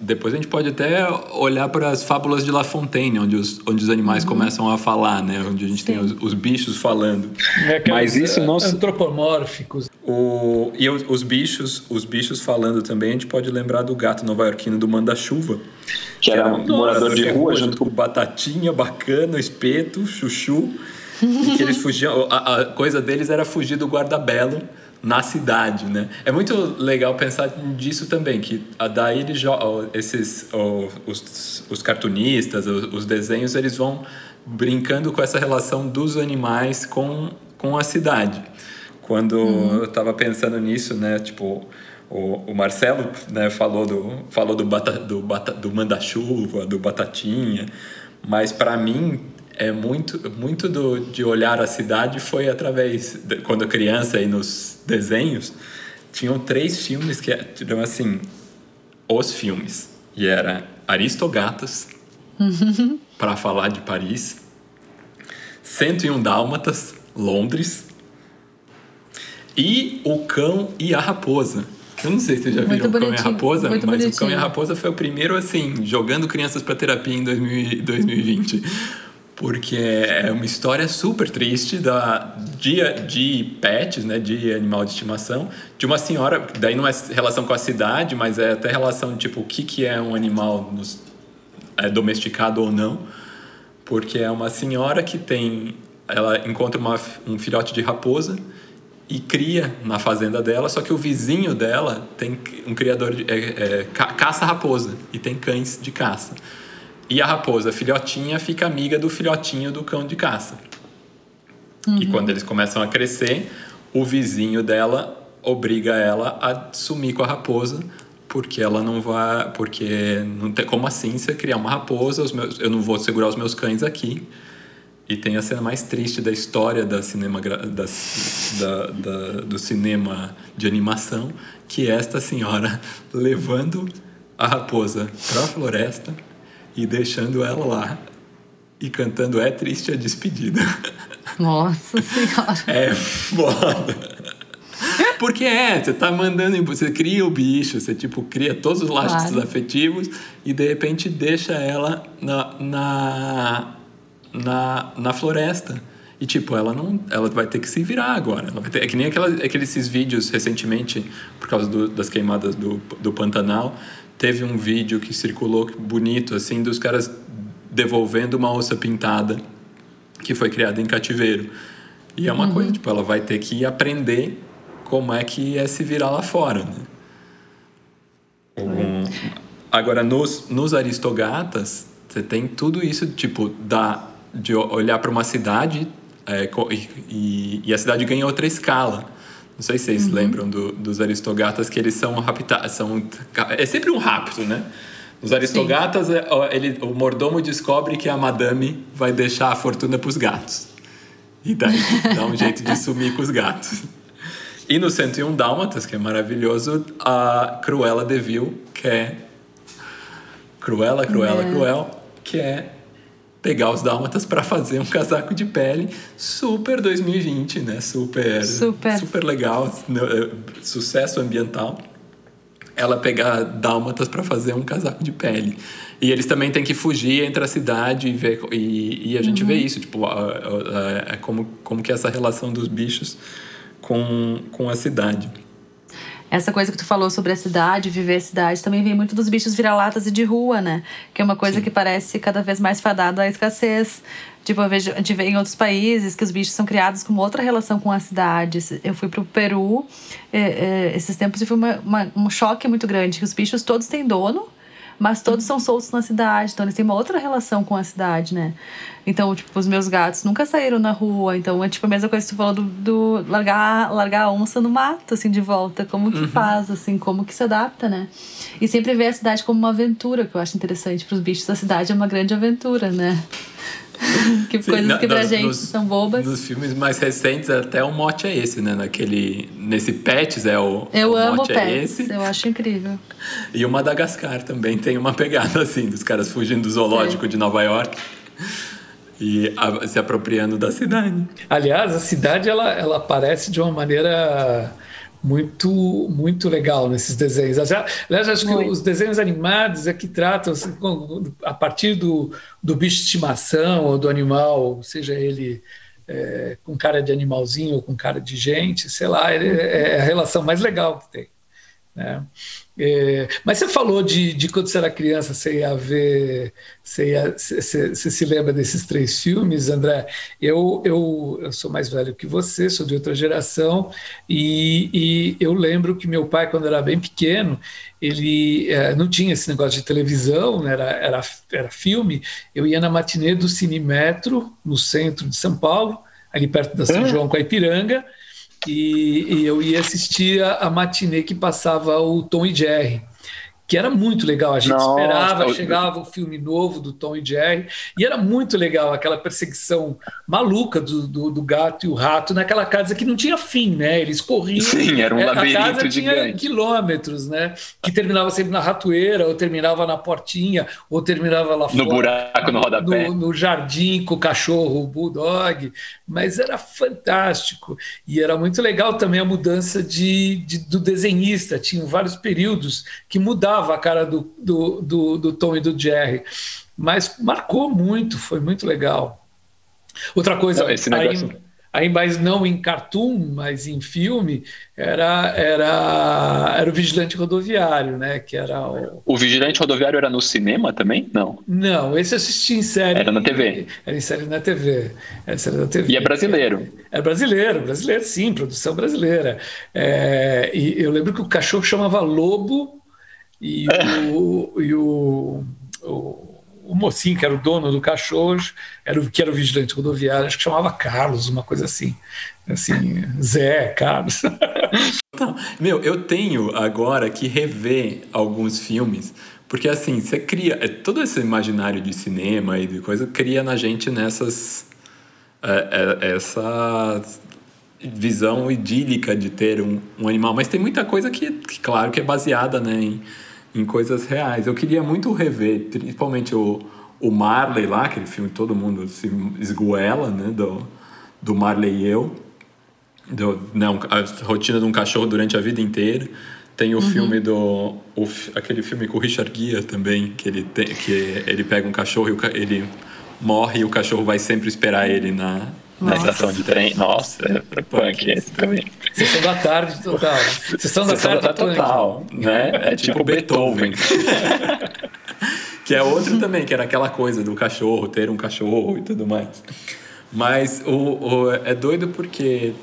Depois a gente pode até olhar para as fábulas de La Fontaine, onde os, onde os animais uhum. começam a falar, né? Onde a gente Sim. tem os, os, bichos falando. É, Mas isso nosso antropomórficos. O, e os, os, bichos, os bichos falando também, a gente pode lembrar do gato nova-iorquino do Manda-Chuva, que, era um morador de rua junto com batatinha, bacana, espeto, chuchu, e que eles fugiam. A, a coisa deles era fugir do guarda-belo na cidade, né? É muito legal pensar disso também, que daí eles esses os, os cartunistas, os, desenhos, eles vão brincando com essa relação dos animais com, com a cidade. Quando uhum. eu estava pensando nisso, né, tipo, o, o Marcelo, né, falou do falou do bata, do, bata, do manda-chuva, do batatinha, mas para mim é muito muito do, de olhar a cidade foi através de, quando criança e nos desenhos tinham três filmes que eram assim os filmes. E era Aristogatas para falar de Paris 101 Dálmatas Londres e o cão e a raposa. Eu não sei se vocês já viram o Cão e a Raposa, mas bonitinho. o Cão e a Raposa foi o primeiro, assim, jogando crianças para terapia em 2020 porque é uma história super triste da, de, de pets, né, de animal de estimação, de uma senhora, daí não é relação com a cidade, mas é até relação tipo o que, que é um animal nos, é domesticado ou não, porque é uma senhora que tem, ela encontra uma, um filhote de raposa e cria na fazenda dela, só que o vizinho dela tem um criador de é, é, caça raposa e tem cães de caça. E a raposa filhotinha fica amiga do filhotinho do cão de caça. Uhum. E quando eles começam a crescer, o vizinho dela obriga ela a sumir com a raposa porque ela não vai porque não tem como assim você criar uma raposa os meus, eu não vou segurar os meus cães aqui e tem a cena mais triste da história da cinema da, da, da, do cinema de animação que é esta senhora levando a raposa para a floresta e deixando ela lá e cantando É Triste a Despedida. Nossa Senhora. É foda. Porque é, você tá mandando, você cria o bicho, você tipo cria todos os laços claro. afetivos e de repente deixa ela na, na, na, na floresta. E, tipo, ela não. Ela vai ter que se virar agora. Ter, é que nem aquela, aqueles vídeos recentemente, por causa do, das queimadas do, do Pantanal, teve um vídeo que circulou bonito, assim, dos caras devolvendo uma onça pintada que foi criada em cativeiro. E é uma uhum. coisa, tipo, ela vai ter que aprender como é que é se virar lá fora, né? Um, agora, nos, nos aristogatas, você tem tudo isso, tipo, da, de olhar para uma cidade é, e, e, a cidade ganha outra escala. Não sei se vocês uhum. lembram do, dos aristogatas que eles são raptados. São, é sempre um rapto, né? Os aristogatas, é, ele, o mordomo descobre que a madame vai deixar a fortuna para os gatos. E daí dá um jeito de sumir com os gatos. E no 101 Dálmatas, que é maravilhoso, a Cruella de Vil quer. Cruella, Cruella, é. Cruel, quer pegar os dálmatas para fazer um casaco de pele super 2020, né? Super, super, super legal, né? sucesso ambiental. Ela pegar dálmatas para fazer um casaco de pele. E eles também têm que fugir entre a cidade e ver e, e a gente uhum. vê isso, tipo, é como como que é essa relação dos bichos com, com a cidade. Essa coisa que tu falou sobre a cidade, viver a cidade, também vem muito dos bichos vira-latas e de rua, né? Que é uma coisa Sim. que parece cada vez mais fadada à escassez. Tipo, eu vejo, vê em outros países que os bichos são criados com outra relação com a cidade. Eu fui pro Peru é, é, esses tempos e foi uma, uma, um choque muito grande, que os bichos todos têm dono, mas todos são soltos na cidade, então eles têm uma outra relação com a cidade, né? Então, tipo, os meus gatos nunca saíram na rua, então é tipo a mesma coisa que tu falou do, do largar, largar a onça no mato, assim, de volta. Como que uhum. faz, assim, como que se adapta, né? E sempre ver a cidade como uma aventura, que eu acho interessante. Para os bichos, a cidade é uma grande aventura, né? que Sim, coisas que pra nos, gente nos, são bobas. Nos filmes mais recentes, até o mote é esse, né? Naquele, nesse Pets é o. Eu o amo mote Pets, é esse. eu acho incrível. E o Madagascar também tem uma pegada assim, dos caras fugindo do zoológico é. de Nova York e a, se apropriando da cidade. Aliás, a cidade ela, ela aparece de uma maneira muito muito legal nesses desenhos. Aliás, acho que os desenhos animados é que tratam assim, a partir do, do bicho de estimação ou do animal, seja ele é, com cara de animalzinho ou com cara de gente, sei lá, é, é a relação mais legal que tem. Né? É, mas você falou de, de quando você era criança, você ia ver, você, ia, você, você, se lembra desses três filmes, André? Eu, eu, eu sou mais velho que você, sou de outra geração, e, e eu lembro que meu pai, quando era bem pequeno, ele é, não tinha esse negócio de televisão, né, era, era, era filme, eu ia na matinê do Cinemetro, no centro de São Paulo, ali perto da São João com a Ipiranga, e, e eu ia assistir a, a matinê que passava o Tom e Jerry que era muito legal. A gente Nossa, esperava, eu... chegava o filme novo do Tom e Jerry, e era muito legal aquela perseguição maluca do, do, do, gato e o rato naquela casa que não tinha fim, né? Eles corriam. Sim, era um é, labirinto A casa gigante. tinha quilômetros, né? Que terminava sempre na ratoeira, ou terminava na portinha, ou terminava lá fora. No buraco, no rodapé. No, no jardim com o cachorro, o bulldog. Mas era fantástico. E era muito legal também a mudança de, de do desenhista. Tinham vários períodos que mudavam a cara do, do, do, do Tom e do Jerry. Mas marcou muito, foi muito legal. Outra coisa, Esse negócio... aí, aí mas não em cartoon, mas em filme, era, era, era o Vigilante Rodoviário, né? Que era o... o Vigilante Rodoviário era no cinema também? Não. Não, esse eu assisti em série. Era na TV. Era em série na TV. Era série na TV. E é brasileiro. É brasileiro, brasileiro, sim, produção brasileira. É, e eu lembro que o cachorro chamava Lobo e o, e o, o, o, mocinho, que era o dono do cachorro, era o, que era o vigilante rodoviário, acho que chamava Carlos, uma coisa assim. Assim, Zé, Carlos. Então, meu, eu tenho agora que rever alguns filmes, porque assim, você cria. É, todo esse imaginário de cinema e de coisa cria na gente nessas. É, é, essa visão idílica de ter um, um animal, mas tem muita coisa que, que claro, que é baseada né, em, em coisas reais. Eu queria muito rever, principalmente o, o Marley lá, aquele filme que todo mundo se esgoela, né? Do, do Marley e eu. Do, não, né, a rotina de um cachorro durante a vida inteira. Tem o uhum. filme do. O, aquele filme com o Richard Gere também, que ele, tem, que ele pega um cachorro e o, ele morre e o cachorro vai sempre esperar ele na, Na Nossa. estação de trem. Nossa, é punk esse também. Sessão da tarde total. Sessão da Sessão tarde da total, né? É tipo Beethoven. Que é outro também, que era aquela coisa do cachorro, ter um cachorro e tudo mais. Mas o, o- é doido porque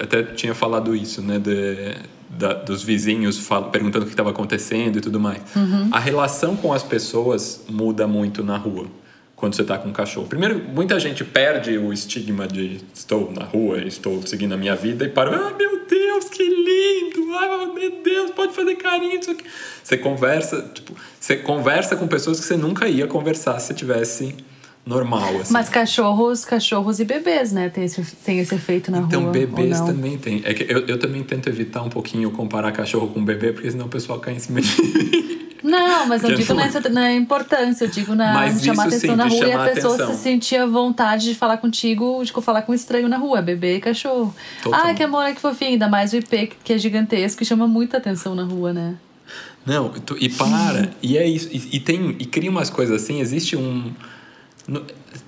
até tinha falado isso, né? De, da- dos vizinhos fal- perguntando o que estava acontecendo e tudo mais. A relação com as pessoas muda muito na rua quando você está com um cachorro. Primeiro, muita gente perde o estigma de estou na rua, estou seguindo a minha vida e para, ah, meu Deus, que lindo! Ah, meu Deus, pode fazer carinho, isso aqui. Você conversa, tipo, você conversa com pessoas que você nunca ia conversar se tivesse normal, assim. Mas cachorros, cachorros e bebês, né? Tem esse, tem esse efeito na Então, rua. bebês ou não? também tem. É que eu, eu também tento evitar um pouquinho comparar cachorro com bebê, porque senão o pessoal cai em cima de mim. Não, mas eu digo nessa, na importância, eu digo na Mas chamar atenção sim, na rua e a pessoa atenção. se sentir à vontade de falar contigo, de falar com um estranho na rua, bebê e cachorro. Total. Ah, que amor, que fofinho, ainda mais o IP que é gigantesco e chama muita atenção na rua, né? Não, tu- e para. e é isso. E, e tem. E cria umas coisas assim, existe um. no-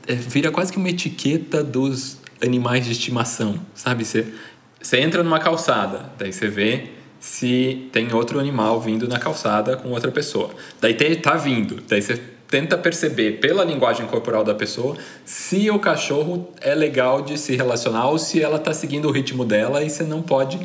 é, vira quase que uma etiqueta dos animais de estimação. Sabe? Você entra numa calçada, daí você vê se tem outro animal vindo na calçada com outra pessoa. Daí tem, tá vindo, daí você tenta perceber pela linguagem corporal da pessoa se o cachorro é legal de se relacionar ou se ela tá seguindo o ritmo dela e você não pode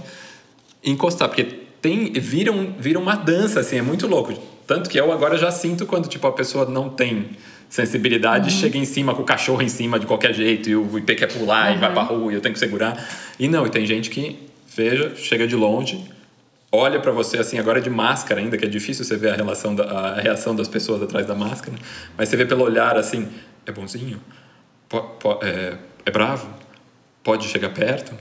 encostar, porque tem vira, um, vira uma dança, assim, é muito louco. Tanto que eu agora já sinto quando tipo, a pessoa não tem sensibilidade, chega em cima com o cachorro em cima de qualquer jeito e o IP quer pular e vai pra rua e eu tenho que segurar. E não, e tem gente que, veja, chega de longe, olha pra você assim, agora de máscara ainda, que é difícil você ver a, relação da, a reação das pessoas atrás da máscara, mas você vê pelo olhar assim, é bonzinho? Po- po- é, é bravo? Pode chegar perto?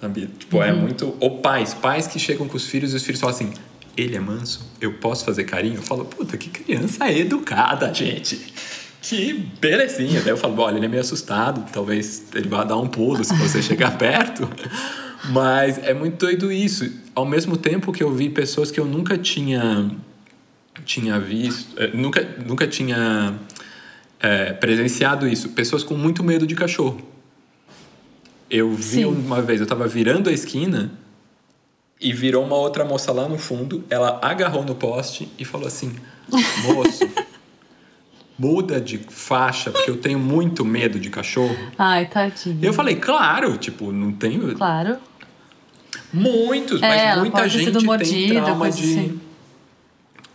Sabe? Tipo, é muito. Ou pais, pais que chegam com os filhos e os filhos falam assim: ele é manso, eu posso fazer carinho? Eu falo, puta, que criança educada, gente. Que belezinha. Daí eu falo, olha, ele é meio assustado, talvez ele vá dar um pulo se você chegar perto. Mas é muito doido isso. Ao mesmo tempo que eu vi pessoas que eu nunca tinha tinha visto, eh, nunca, nunca tinha eh, presenciado isso. Pessoas com muito medo de cachorro. Eu vi Sim. uma vez, eu tava virando a esquina e virou uma outra moça lá no fundo. Ela agarrou no poste e falou assim: Moço, muda de faixa, porque eu tenho muito medo de cachorro. Ai, tadinho. E eu falei: Claro, tipo, não tenho. Claro. Muitos, É, mas ela muita gente tem mordida, trauma de. assim.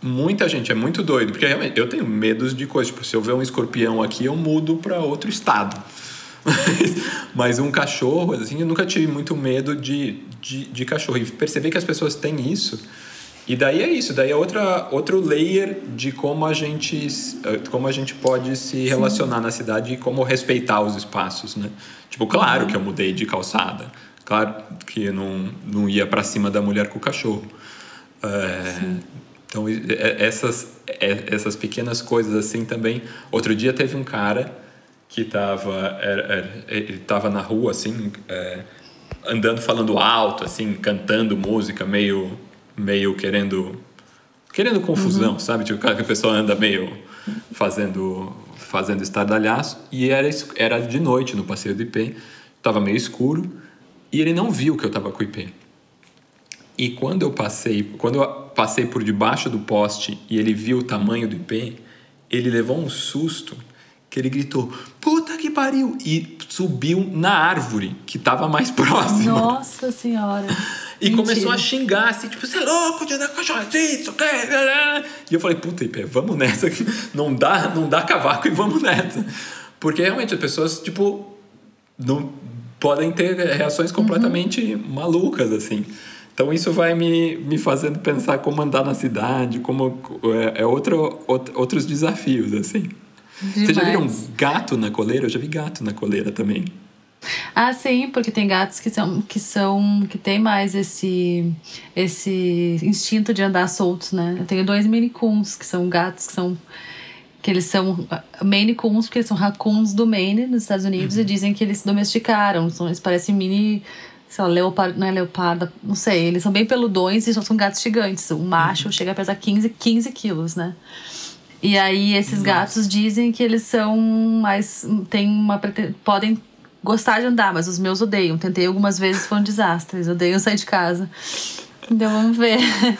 Muita gente, é muito doido, porque realmente eu tenho medos de coisas. Tipo, se eu ver um escorpião aqui, eu mudo para outro estado. Mas, mas um cachorro, assim, eu nunca tive muito medo de, de, de cachorro. E perceber que as pessoas têm isso. E daí é isso, daí é outra, outro layer de como a gente, eh, como a gente pode se relacionar na cidade e como respeitar os espaços, né? Tipo, claro que eu mudei de calçada. Claro que não, não ia para cima da mulher com o cachorro. É, então, essas, é- essas pequenas coisas assim também. Outro dia teve um cara que tava, era- era- ele tava na rua, assim, é, andando, falando alto, assim, cantando música, meio, meio querendo, querendo confusão, sabe? Tipo, que a pessoa anda meio fazendo, fazendo estardalhaço. E era, era de noite no passeio do IP, tava meio escuro, e ele não viu que eu tava com o IP. E quando eu passei, quando eu passei por debaixo do poste e ele viu o tamanho do IP, ele levou um susto que ele gritou: "Puta que pariu!" e subiu na árvore que estava mais próxima. Nossa senhora. E Mentira. começou a xingar, assim, tipo, você é louco de andar com cachorro isso, o quê? E eu falei, puta, IP, vamos nessa. Não dá, não dá cavaco e vamos nessa. Porque realmente as pessoas, tipo, não podem ter reações completamente malucas, assim. Então isso vai me, me fazendo pensar como andar na cidade, como é, é outro, out- outros desafios, assim. Vocês já viram Demais. gato na coleira? Eu já vi gato na coleira também. Ah, sim, porque tem gatos que são que são que tem mais esse esse instinto de andar soltos, né? Eu tenho dois Maine Coons, que são gatos que são que eles são ah, Maine Coons, porque eles são raccoons do Maine, nos Estados Unidos, e dizem que eles se domesticaram, são, eles parecem mini sei lá, leopardo, não é leopardo, não sei, eles são bem peludões e só são gatos gigantes. O macho chega a pesar 15, 15 quilos, né? E aí esses gatos dizem que eles são mais tem uma podem gostar de andar, mas os meus odeiam. Tentei algumas vezes, foi um desastre. Eles odeiam sair de casa. Então vamos ver.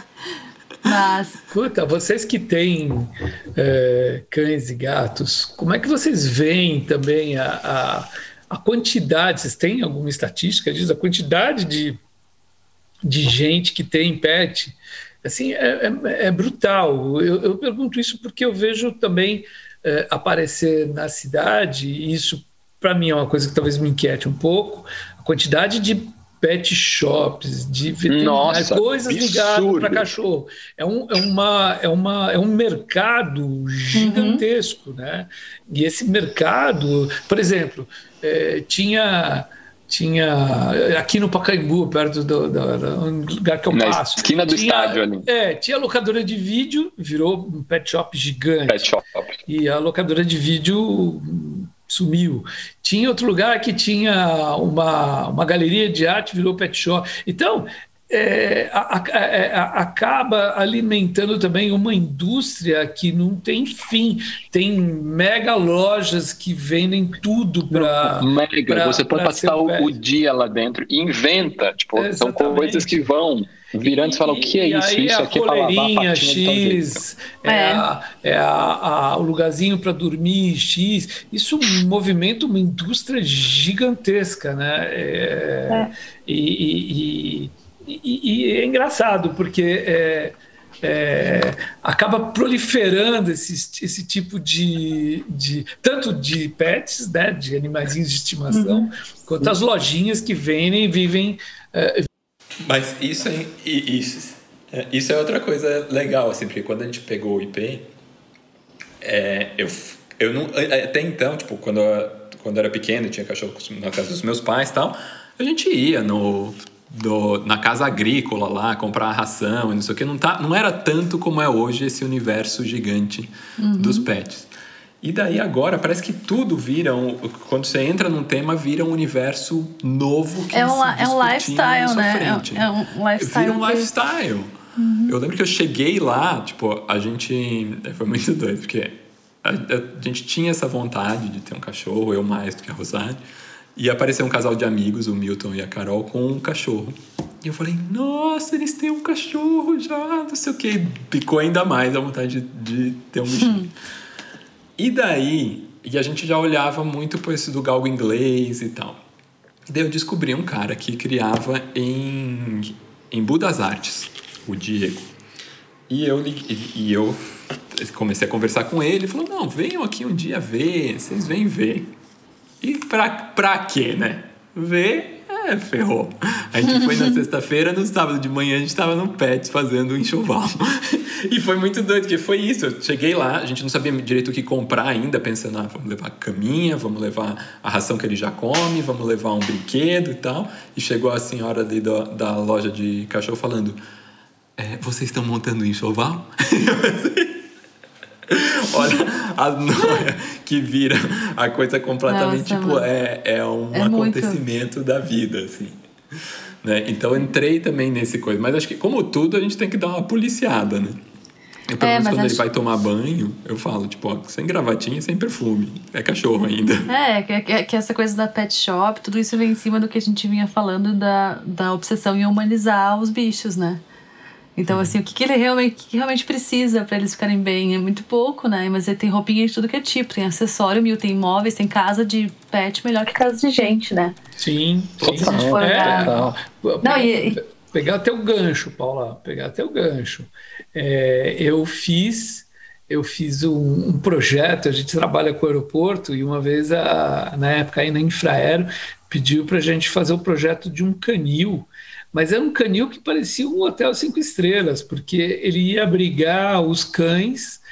Mas. Puta, vocês que têm é, cães e gatos, como é que vocês veem também a, a, a quantidade? Vocês têm alguma estatística disso? A quantidade de, de gente que tem pet? Assim, é, é, é brutal. Eu, eu, pergunto isso porque eu vejo também é, aparecer na cidade, e isso para mim é uma coisa que talvez me inquiete um pouco, a quantidade de pet shops, de veterinários, coisas ligadas para cachorro. É um, é, uma, é, uma, é um mercado gigantesco, uhum. né? E esse mercado, por exemplo, é, tinha tinha aqui no Pacaembu, perto do, do, do, lugar que eu Na passo. Esquina do tinha, estádio ali. É, tinha locadora de vídeo, virou um pet shop gigante. Pet shop. E a locadora de vídeo sumiu. Tinha outro lugar que tinha uma, uma galeria de arte, virou pet shop. Então, é, a, a, é, a, acaba alimentando também uma indústria que não tem fim. Tem mega lojas que vendem tudo para. Mega, pra, você pode passar o, o, dia lá dentro e inventa. Tipo, são coisas que vão virando e fala o que é isso? isso aqui é para lavar X, é, é. A, é a, a, o lugarzinho para dormir X. Isso movimenta uma indústria gigantesca, né? É, é. E, e, e, e, é engraçado porque é, é, acaba proliferando esse, esse tipo de, de tanto de pets, né, de animaizinhos de estimação, uhum. quanto as lojinhas que vendem e vivem é, mas isso é, isso, é, isso é outra coisa legal, assim, porque quando a gente pegou o IP, é, eu, eu não, até então, tipo, quando eu, quando eu era pequeno, tinha cachorro na casa dos meus pais e tal, a gente ia no, do, na casa agrícola lá, comprar ração e não sei o que, não, tá, não era tanto como é hoje esse universo gigante uhum. dos pets. E daí agora parece que tudo vira um, quando você entra num tema vira um universo novo que é um, é um lifestyle, né? Frente. É, um lifestyle. Vira um que... lifestyle. Uhum. Eu lembro que eu cheguei lá, tipo, a gente foi muito doido porque a, a, gente tinha essa vontade de ter um cachorro, eu mais do que a Rosário. E apareceu um casal de amigos, o Milton e a Carol, com um cachorro. E eu falei, nossa, eles têm um cachorro já, não sei o que. Picou ainda mais a vontade de, de ter um bichinho. E daí, e a gente já olhava muito por esse do galgo inglês e tal. E daí eu descobri um cara que criava em, em Budas Artes, o Diego. E eu, e eu comecei a conversar com ele, ele falou, não, venham aqui um dia ver, vocês vêm ver. E pra, pra quê, né? Ver é, ferrou. A gente foi na sexta-feira, no sábado de manhã a gente tava no Pets fazendo um enxoval. e foi muito doido, porque foi isso. Eu cheguei lá, a gente não sabia direito o que comprar ainda, pensando, ah, vamos levar caminha, vamos levar a ração que ele já come, vamos levar um brinquedo e tal. E chegou a senhora ali da, da loja de cachorro falando: é, vocês estão montando um enxoval? Olha a noia que vira a coisa completamente, Nossa, tipo, é, é um é acontecimento muito. da vida, assim. Né? Então entrei também nesse coisa. Mas acho que, como tudo, a gente tem que dar uma policiada, né? Eu, pelo é, menos, quando acho... ele vai tomar banho, eu falo, tipo, ó, sem gravatinha, sem perfume. É cachorro ainda. É, que, que essa coisa da pet shop, tudo isso vem em cima do que a gente vinha falando da, da obsessão em humanizar os bichos, né? Então, assim, o que, que ele realmente, que realmente precisa para eles ficarem bem? É muito pouco, né? Mas ele tem roupinha de tudo que é tipo. Tem acessório mil, tem móveis, tem casa de pet melhor que casa de gente, né? Sim, sim. Se a gente for é, Não, e... Pegar até o gancho, Paula, pegar até o gancho. É, eu fiz eu fiz um, um, projeto, a gente trabalha com o aeroporto, e uma vez, a, na época, aí na Infraero, pediu para a gente fazer o um projeto de um canil mas era um canil que parecia um hotel cinco estrelas, porque ele ia abrigar os cães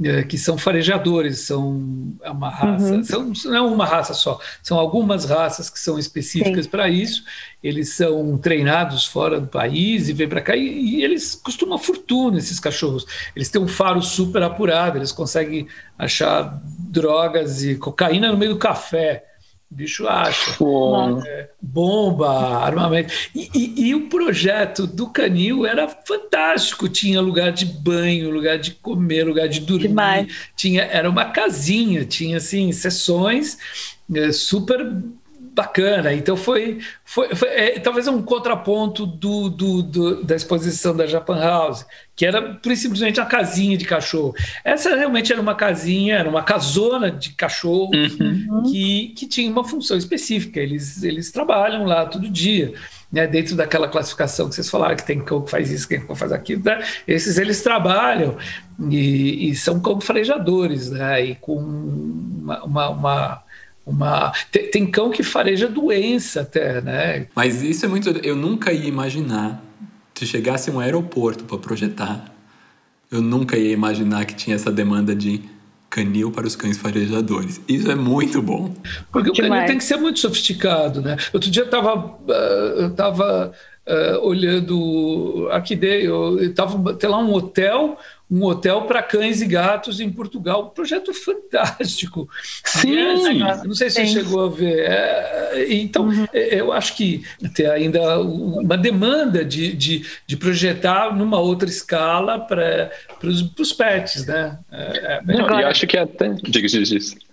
é, que são farejadores, são é uma raça, uhum. são, não é uma raça só, são algumas raças que são específicas para isso. Eles são treinados fora do país e vêm para cá e, e, eles costumam fortuna esses cachorros. Eles têm um faro super apurado, eles conseguem achar drogas e cocaína no meio do café. O bicho acha. É, bomba, armamento. E, e, e, o projeto do Canil era fantástico. Tinha lugar de banho, lugar de comer, lugar de dormir. Demais. Tinha, era uma casinha, tinha assim, sessões é, super bacana. Então foi, foi, foi é, talvez um contraponto do, do, do, da exposição da Japan House, que era simplesmente uma casinha de cachorro. Essa realmente era uma casinha, era uma casona de cachorro uhum. que, que tinha uma função específica. Eles, eles trabalham lá todo dia. Né, dentro daquela classificação que vocês falaram, que tem cão que faz isso, que faz aquilo, né? esses eles trabalham e, e são cão farejadores, né? e com uma, uma, uma uma tem, tem, cão que fareja doença até, né? Mas isso é muito. Eu nunca ia imaginar se chegasse um aeroporto para projetar. Eu nunca ia imaginar que tinha essa demanda de canil para os cães farejadores. Isso é muito bom. Porque Demais. o canil tem que ser muito sofisticado, né? Outro dia eu estava eu tava uh, olhando aqui eu estava tem lá um hotel um hotel para cães e gatos em Portugal. Um projeto fantástico. Sim, é, não sei se Sim. você chegou a ver. É, então, uhum. É, eu acho que tem ainda uma demanda de, de, de projetar numa outra escala para os pets, né? É, é e acho que até. Diga, diga, diga.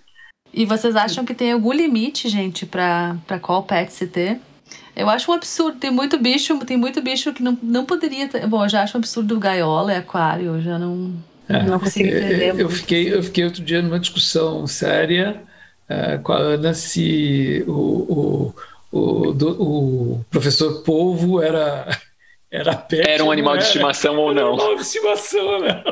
E vocês acham que tem algum limite, gente, para qual pet se ter? Eu acho um absurdo. Tem muito bicho, tem muito bicho que não, não poderia ter. Bom, eu já acho um absurdo gaiola e aquário, eu já não, é, não consigo entender. Eu, eu fiquei, eu fiquei outro dia numa discussão séria uh, com a Ana se o, o, o, do, o professor Polvo era. Era, pet, era um animal de estimação ou não? Animal de estimação, não.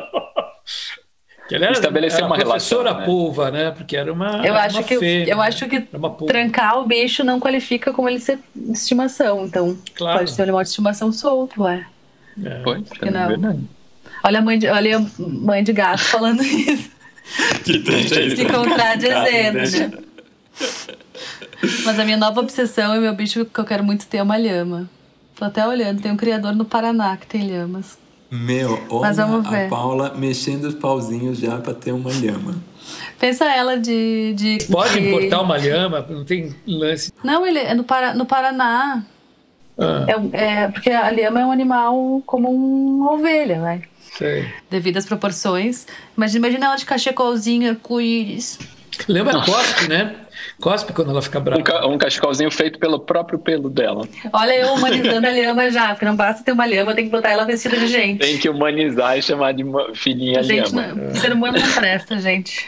Que era, Estabelecer era uma professora relação, né? polva, né? Porque era uma. Eu acho uma que fêmea, eu acho que trancar o bicho não qualifica como ele ser estimação. Então claro. pode ter um animal de estimação solto, ué. É, pode, é não. verdade. Olha a mãe de, olha a mãe de gato falando isso. que tem Se contradizendo, né? Mas a minha nova obsessão e meu bicho que eu quero muito ter é uma lhama. Tô até olhando, tem um criador no Paraná que tem lhamas. Meu, olha a Paula mexendo os pauzinhos já para ter uma lhama. Pensa ela de. de Pode de... importar uma lhama? Não tem lance. Não, ele é no, Para, no Paraná. Ah. É, é, porque a lhama é um animal como uma ovelha, vai. Sei. Devido às proporções. Mas imagina ela de cachecolzinho, arco-íris. Lembra cospe, né? Cospe quando ela fica brava. Um, ca um cachecolzinho feito pelo próprio pelo dela. Olha, eu humanizando a lhama já, porque não basta ter uma lhama, tem que botar ela vestida de gente. Tem que humanizar e chamar de filhinha gente, lhama. Não, ser humano não presta, gente.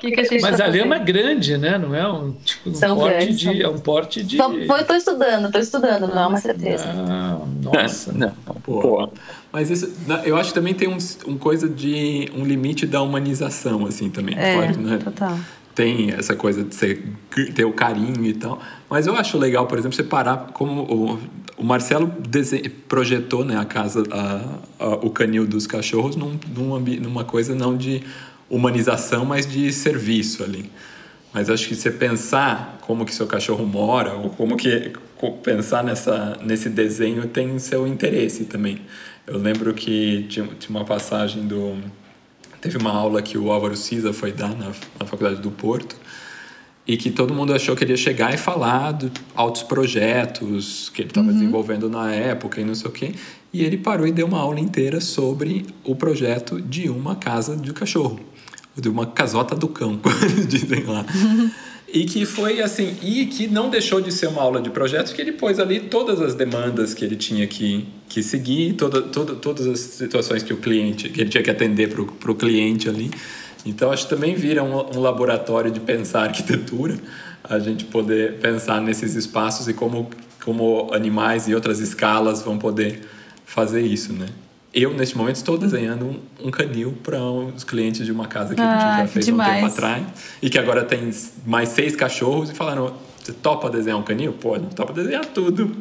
Que que a gente Mas tá a lhama é grande, né? Não é um, tipo, um são porte grandes, de. São... É um porte de. Estou tô estudando, tô estudando, não é uma certeza. Não, nossa. não, pô. Mas isso, eu acho que também tem um, um coisa de um limite da humanização, assim, também. É, claro, né? total tem essa coisa de ser, ter o carinho e tal. Mas eu acho legal, por exemplo, você parar como o, o Marcelo projetou né, a casa, a, a, o canil dos cachorros num, num, numa coisa não de humanização, mas de serviço ali. Mas acho que você pensar como que seu cachorro mora, ou como que pensar nessa, nesse desenho tem seu interesse também. Eu lembro que tinha, tinha uma passagem do Teve uma aula que o Álvaro Cisa foi dar na, na Faculdade do Porto e que todo mundo achou que ele ia chegar e falar de altos projetos que ele estava uhum. desenvolvendo na época e não sei o quê. E ele parou e deu uma aula inteira sobre o projeto de uma casa de cachorro, de uma casota do campo, dizem lá. E que foi assim, e que não deixou de ser uma aula de projetos, que ele pôs ali todas as demandas que ele tinha que, que seguir, toda, toda, todas as situações que o cliente, que ele tinha que atender para o cliente ali. Então, acho que também vira um, um laboratório de pensar arquitetura, a gente poder pensar nesses espaços e como, como animais e outras escalas vão poder fazer isso, né? Eu, neste momento, estou desenhando um, um canil para os clientes de uma casa que ah, a gente já fez demais. um tempo atrás. E que agora tem mais seis cachorros e falaram: você topa desenhar um canil? Pode, topa desenhar tudo.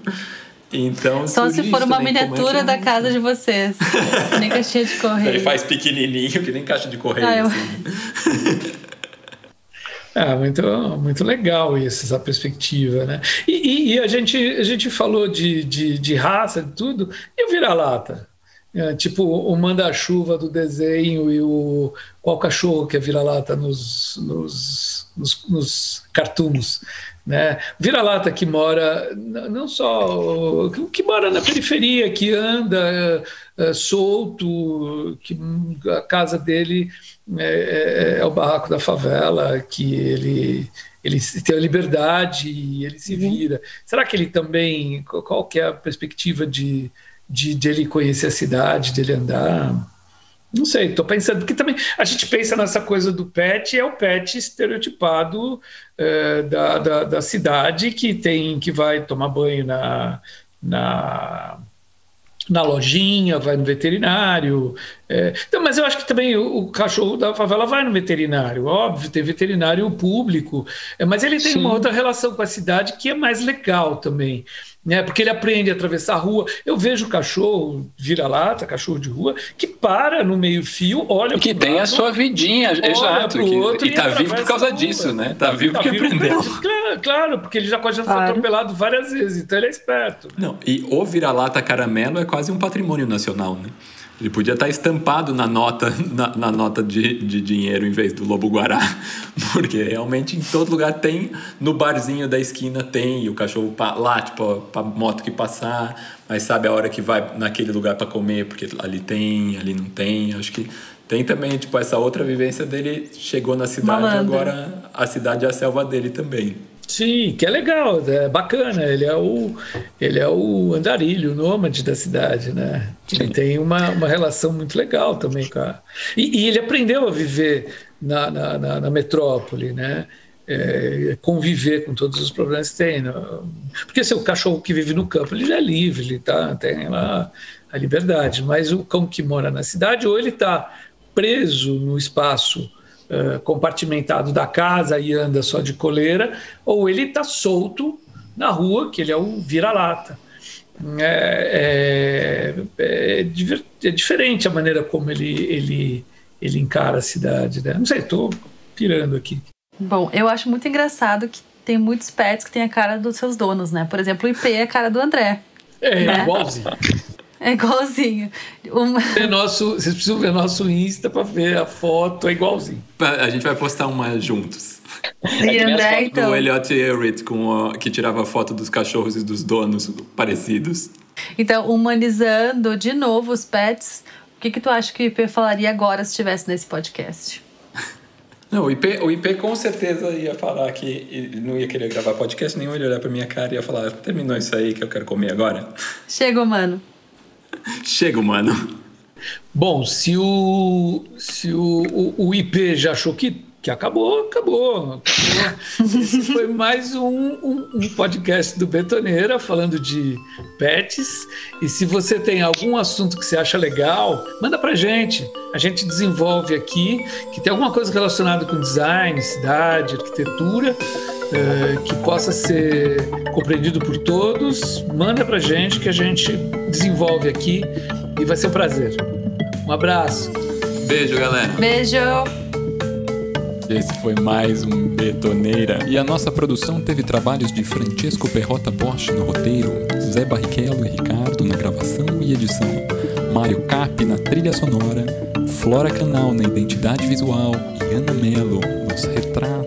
Então, Só se for uma é miniatura é da casa de vocês. nem caixinha de correio. Ele faz pequenininho, que nem caixa de correio. Ah, eu... assim. Ah, muito, muito legal isso, essa perspectiva, né? E, e, e, a, gente, a gente falou de, de, de raça, de tudo, e o vira-lata? É, tipo o manda-chuva do desenho e o qual cachorro que é vira-lata nos, nos, nos, nos cartoons. Né? Vira-lata que mora, não só, que mora na periferia, que anda é, solto, que a casa dele é, é, é, o barraco da favela, que ele ele tem a liberdade e ele se uhum. vira. Será que ele também, qual que é a perspectiva de, de, de ele conhecer a cidade, de ele andar? Não sei, estou pensando, porque também a gente pensa nessa coisa do pet, é o pet estereotipado é, da, da, da, cidade que tem que vai tomar banho na, na, na lojinha, vai no veterinário. É, então, mas eu acho que também o, o, cachorro da favela vai no veterinário, óbvio, tem veterinário público, é, mas ele tem Sim. uma outra relação com a cidade que é mais legal também né? Porque ele aprende a atravessar a rua. Eu vejo cachorro vira-lata, cachorro de rua, que para no meio-fio, olha. Que tem lado, a sua vidinha, exato. Que, outro, e tá vivo por causa disso, né? Tá vivo tá porque vivo aprendeu. Claro, claro, porque ele já pode já claro. foi atropelado várias vezes, então ele é esperto. Não, e o vira-lata caramelo é quase um patrimônio nacional, né? Ele podia estar estampado na nota, na, na, nota de, de dinheiro em vez do Lobo Guará. Porque realmente em todo lugar tem, no barzinho da esquina tem, e o cachorro lá, tipo, pra moto que passar, mas sabe a hora que vai naquele lugar para comer, porque ali tem, ali não tem. Acho que tem também, tipo, essa outra vivência dele chegou na cidade, Malandro. agora a cidade é a selva dele também. Sim, que é legal, é bacana. Ele é o, ele é o andarilho, o nômade da cidade, né? Ele tem uma, uma relação muito legal também com a... E, e ele aprendeu a viver na, na, na, na metrópole, né? É, conviver com todos os problemas que tem. Né? Porque se o cachorro que vive no campo, ele já é livre, ele tá, tem lá a liberdade. Mas o cão que mora na cidade, ou ele está preso no espaço uh, compartimentado da casa e anda só de coleira, ou ele está solto na rua, que ele é o vira-lata. É, é, é, é, diferente a maneira como ele, ele, ele encara a cidade. Né? Não sei, estou pirando aqui. Bom, eu acho muito engraçado que tem muitos pets que têm a cara dos seus donos, né? Por exemplo, o IP é a cara do André. É, né? igualzinho. É igualzinho. Uma... É nosso, vocês precisam ver nosso Insta para ver a foto, é igualzinho. A gente vai postar uma juntos. E André, então. O Elliot Everett com que tirava foto dos cachorros e dos donos parecidos. Então, humanizando de novo os pets, o que, que tu acha que o IP falaria agora se estivesse nesse podcast? Não, o IP, o IP com certeza ia falar que não ia querer gravar podcast nenhum, ele ia olhar pra minha cara e ia falar: terminou isso aí que eu quero comer agora? Chega, mano. Chega, mano. Bom, se o, se o, o, o IP já achou que, que acabou, acabou. Esse foi mais um, um, um, podcast do Betoneira falando de pets. E se você tem algum assunto que você acha legal, manda pra gente. A gente desenvolve aqui, que tem alguma coisa relacionada com design, cidade, arquitetura é, que possa ser compreendido por todos, manda pra gente que a gente desenvolve aqui e vai ser um prazer. Um abraço. Beijo, galera. Beijo. Esse foi mais um Betoneira. E a nossa produção teve trabalhos de Francesco Perrota Bosch no roteiro, Zé Barrichello e Ricardo na gravação e edição, Mário Cap na trilha sonora, Flora Canal na identidade visual e Ana Melo nos retratos